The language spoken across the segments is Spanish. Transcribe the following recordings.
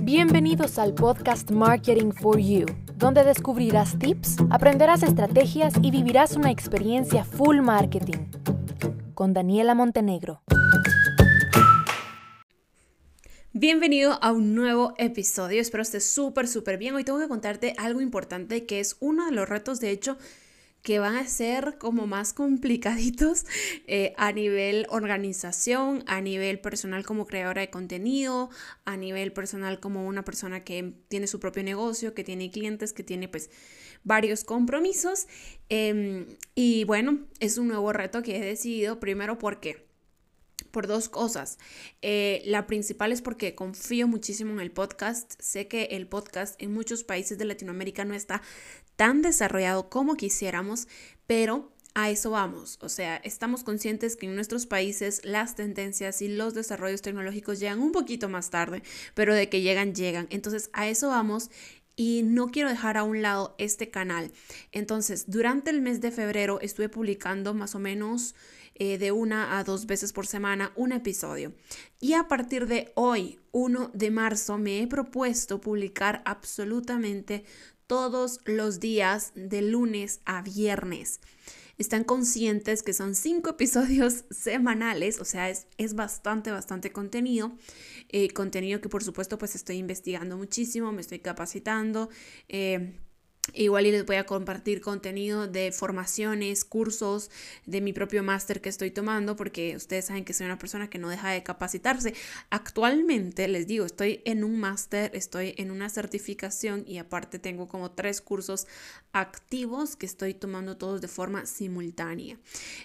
Bienvenidos al podcast Marketing for You, donde descubrirás tips, aprenderás estrategias y vivirás una experiencia full marketing. Con Daniela Montenegro. Bienvenido a un nuevo episodio, espero estés súper, súper bien. Hoy tengo que contarte algo importante que es uno de los retos, de hecho, que van a ser como más complicaditos eh, a nivel organización, a nivel personal como creadora de contenido, a nivel personal como una persona que tiene su propio negocio, que tiene clientes, que tiene pues varios compromisos. Em, y bueno, es un nuevo reto que he decidido primero porque por dos cosas. Eh, la principal es porque confío muchísimo en el podcast. Sé que el podcast en muchos países de Latinoamérica no está tan desarrollado como quisiéramos, pero a eso vamos. O sea, estamos conscientes que en nuestros países las tendencias y los desarrollos tecnológicos llegan un poquito más tarde, pero de que llegan, llegan. Entonces, a eso vamos y no quiero dejar a un lado este canal. Entonces, durante el mes de febrero estuve publicando más o menos eh, de una a dos veces por semana un episodio. Y a partir de hoy, 1 de marzo, me he propuesto publicar absolutamente todos los días de lunes a viernes. Están conscientes que son cinco episodios semanales, o sea, es, es bastante, bastante contenido. Eh, contenido que por supuesto pues estoy investigando muchísimo, me estoy capacitando. Eh, Igual y les voy a compartir contenido de formaciones, cursos, de mi propio máster que estoy tomando, porque ustedes saben que soy una persona que no deja de capacitarse. Actualmente, les digo, estoy en un máster, estoy en una certificación y aparte tengo como tres cursos activos que estoy tomando todos de forma simultánea.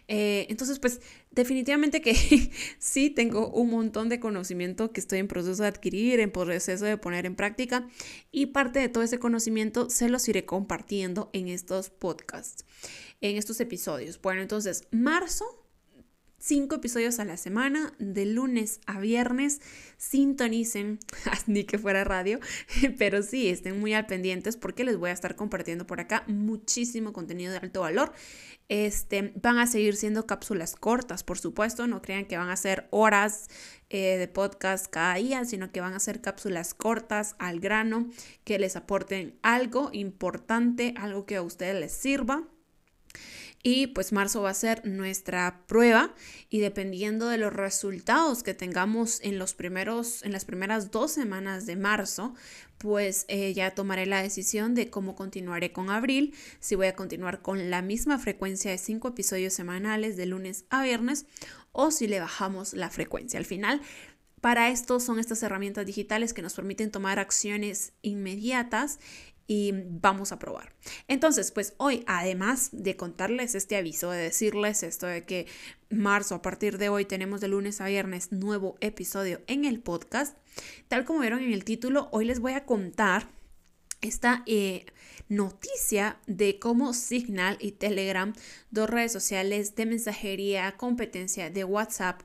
Eh, entonces, pues definitivamente que sí tengo un montón de conocimiento que estoy en proceso de adquirir, en proceso de poner en práctica y parte de todo ese conocimiento se los iré compartiendo en estos podcasts, en estos episodios. Bueno, entonces, marzo cinco episodios a la semana, de lunes a viernes. Sintonicen, ni que fuera radio, pero sí, estén muy al pendientes porque les voy a estar compartiendo por acá muchísimo contenido de alto valor. Este, van a seguir siendo cápsulas cortas, por supuesto, no crean que van a ser horas eh, de podcast cada día, sino que van a ser cápsulas cortas al grano que les aporten algo importante, algo que a ustedes les sirva. Y pues marzo va a ser nuestra prueba y dependiendo de los resultados que tengamos en los primeros en las primeras dos semanas de marzo, pues eh, ya tomaré la decisión de cómo continuaré con abril, si voy a continuar con la misma frecuencia de cinco episodios semanales de lunes a viernes o si le bajamos la frecuencia. Al final para esto son estas herramientas digitales que nos permiten tomar acciones inmediatas y vamos a probar. Entonces, pues hoy, además de contarles este aviso, de decirles esto de que marzo, a partir de hoy, tenemos de lunes a viernes nuevo episodio en el podcast, tal como vieron en el título, hoy les voy a contar esta eh, noticia de cómo Signal y Telegram, dos redes sociales de mensajería, competencia de WhatsApp,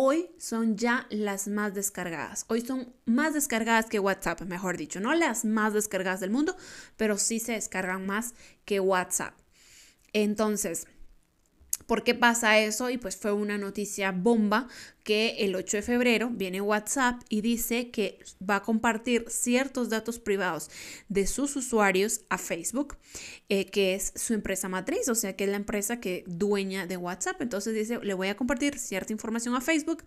hoy son ya las más descargadas. Hoy son más descargadas que WhatsApp, mejor dicho. No las más descargadas del mundo, pero sí se descargan más que WhatsApp. Entonces, ¿Por qué pasa eso? Y pues fue una noticia bomba que el 8 de febrero viene WhatsApp y dice que va a compartir ciertos datos privados de sus usuarios a Facebook, eh, que es su empresa matriz, o sea que es la empresa que dueña de WhatsApp. Entonces dice, le voy a compartir cierta información a Facebook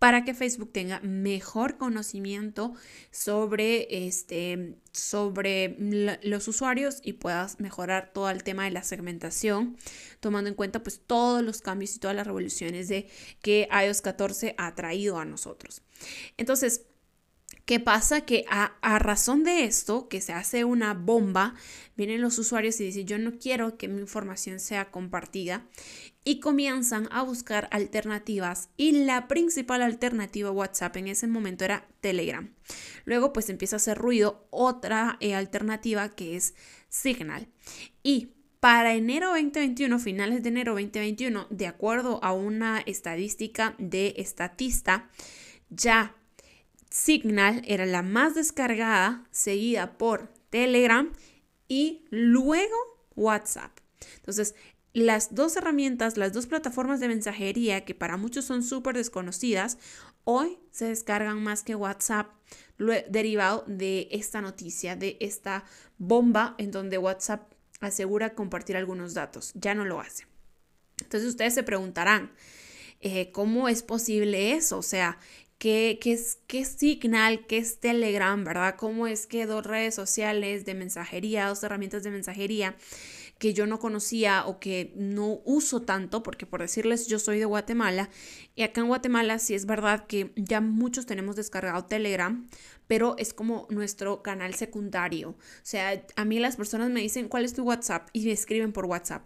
para que Facebook tenga mejor conocimiento sobre, este, sobre los usuarios y puedas mejorar todo el tema de la segmentación, tomando en cuenta pues todos los cambios y todas las revoluciones de que iOS 14 ha traído a nosotros. Entonces, ¿Qué pasa? Que a, razón de esto, que se hace una bomba, vienen los usuarios y dicen, yo no quiero que mi información sea compartida y comienzan a buscar alternativas y la principal alternativa WhatsApp en ese momento era Telegram. Luego pues empieza a hacer ruido otra eh, alternativa que es Signal. Y para enero 2021, finales de enero 2021, de acuerdo a una estadística de Estatista, ya Signal era la más descargada, seguida por Telegram y luego WhatsApp. Entonces, las dos herramientas, las dos plataformas de mensajería que para muchos son súper desconocidas, hoy se descargan más que WhatsApp, derivado de esta noticia, de esta bomba en donde WhatsApp asegura compartir algunos datos. Ya no lo hace. Entonces ustedes se preguntarán, eh, ¿cómo es posible eso? O sea, ¿qué, qué, es, ¿qué Signal, qué es Telegram, verdad? ¿Cómo es que dos redes sociales de mensajería, dos herramientas de mensajería que yo no conocía o que no uso tanto, porque por decirles yo soy de Guatemala y acá en Guatemala sí es verdad que ya muchos tenemos descargado Telegram, pero es como nuestro canal secundario. O sea, a mí las personas me dicen, ¿cuál es tu WhatsApp? Y me escriben por WhatsApp.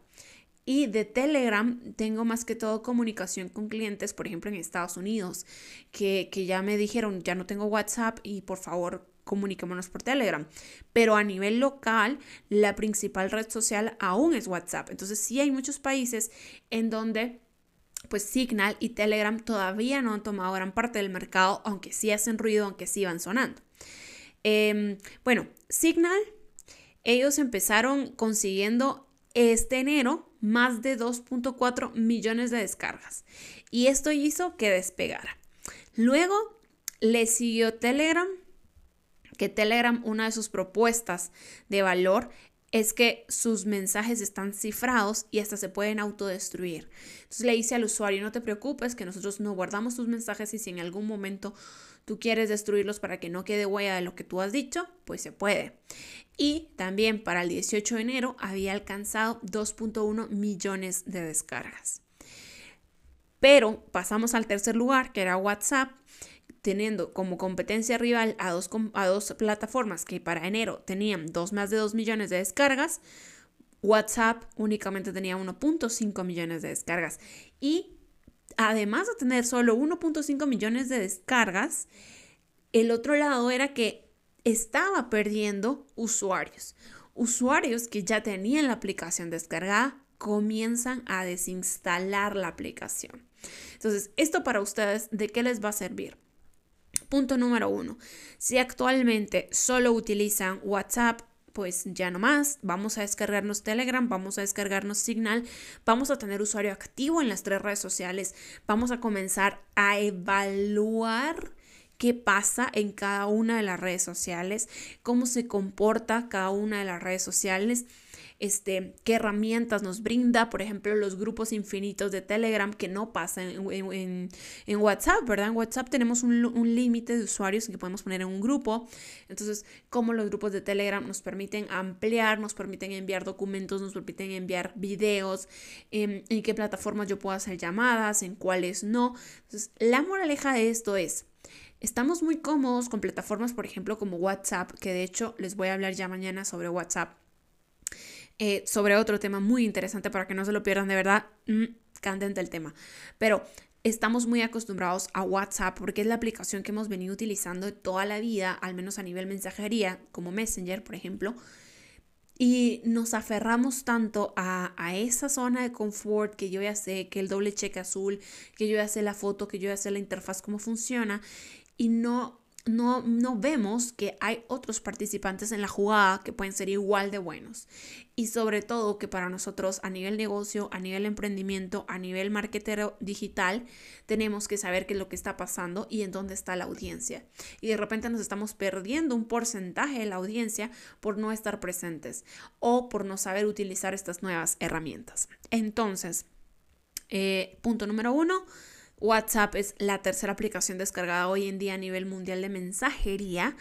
Y de Telegram tengo más que todo comunicación con clientes, por ejemplo en Estados Unidos, que, que ya me dijeron, ya no tengo WhatsApp y por favor comuniquémonos por Telegram. Pero a nivel local, la principal red social aún es WhatsApp. Entonces sí hay muchos países en donde pues Signal y Telegram todavía no han tomado gran parte del mercado, aunque sí hacen ruido, aunque sí van sonando. Em, bueno, Signal, ellos empezaron consiguiendo este enero más de 2.4 millones de descargas. Y esto hizo que despegara. Luego le siguió Telegram que Telegram, una de sus propuestas de valor es que sus mensajes están cifrados y hasta se pueden autodestruir. Entonces le dice al usuario, no te preocupes, que nosotros no guardamos tus mensajes y si en algún momento tú quieres destruirlos para que no quede huella de lo que tú has dicho, pues se puede. Y también para el 18 de enero había alcanzado 2.1 millones de descargas. Pero pasamos al tercer lugar, que era WhatsApp, teniendo como competencia rival a dos, a dos plataformas que para enero tenían dos, más de 2 millones de descargas, WhatsApp únicamente tenía 1.5 millones de descargas. Y además de tener solo 1.5 millones de descargas, el otro lado era que estaba perdiendo usuarios. Usuarios que ya tenían la aplicación descargada comienzan a desinstalar la aplicación. Entonces, esto para ustedes, ¿de qué les va a servir? Punto número uno. Si actualmente solo utilizan WhatsApp, pues ya no más, vamos a descargarnos Telegram, vamos a descargarnos Signal, vamos a tener usuario activo en las tres redes sociales, vamos a comenzar a evaluar qué pasa en cada una de las redes sociales, cómo se comporta cada una de las redes sociales este, qué herramientas nos brinda, por ejemplo, los grupos infinitos de Telegram que no pasan en, WhatsApp, ¿verdad? En WhatsApp tenemos un, límite de usuarios que podemos poner en un grupo. Entonces, cómo los grupos de Telegram nos permiten ampliar, nos permiten enviar documentos, nos permiten enviar videos, em, en qué plataformas yo puedo hacer llamadas, en cuáles no. Entonces, la moraleja de esto es... Estamos muy cómodos con plataformas, por ejemplo, como WhatsApp, que de hecho les voy a hablar ya mañana sobre WhatsApp eh, sobre otro tema muy interesante para que no se lo pierdan de verdad. Mm, candente el tema. Pero estamos muy acostumbrados a WhatsApp porque es la aplicación que hemos venido utilizando toda la vida, al menos a nivel mensajería, como Messenger, por ejemplo. Y nos aferramos tanto a, a, esa zona de confort que yo ya sé, que el doble cheque azul, que yo ya sé la foto, que yo ya sé la interfaz, cómo funciona, y no no, no vemos que hay otros participantes en la jugada que pueden ser igual de buenos. Y sobre todo que para nosotros a nivel negocio, a nivel emprendimiento, a nivel marketero digital, tenemos que saber qué es lo que está pasando y en dónde está la audiencia. Y de repente nos estamos perdiendo un porcentaje de la audiencia por no estar presentes o por no saber utilizar estas nuevas herramientas. Entonces, eh, punto número uno WhatsApp es la tercera aplicación descargada hoy en día a nivel mundial de mensajería.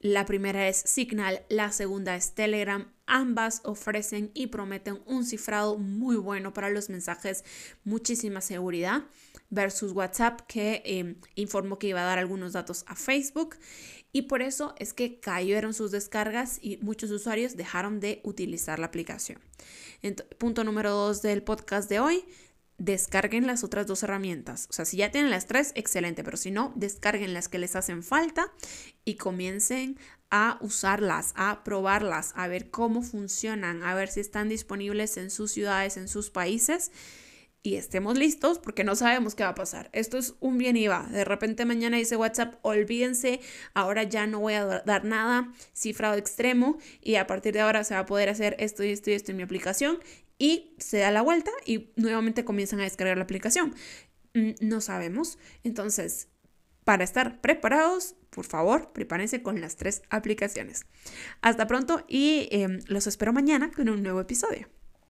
La primera es Signal, la segunda es Telegram. Ambas ofrecen y prometen un cifrado muy bueno para los mensajes, muchísima seguridad, versus WhatsApp que em, informó que iba a dar algunos datos a Facebook. Y por eso es que cayeron sus descargas y muchos usuarios dejaron de utilizar la aplicación. punto número dos del podcast de hoy descarguen las otras dos herramientas. O sea, si ya tienen las tres, excelente, pero si no, descarguen las que les hacen falta y comiencen a usarlas, a probarlas, a ver cómo funcionan, a ver si están disponibles en sus ciudades, en sus países y estemos listos porque no sabemos qué va a pasar. Esto es un bien y va. De repente mañana dice WhatsApp, olvídense, ahora ya no voy a dar nada, cifrado extremo y a partir de ahora se va a poder hacer esto y esto y esto en mi aplicación y se da la vuelta y nuevamente comienzan a descargar la aplicación. Mm, no sabemos. Entonces, para estar preparados, por favor, prepárense con las tres aplicaciones. Hasta pronto y em, los espero mañana con un nuevo episodio.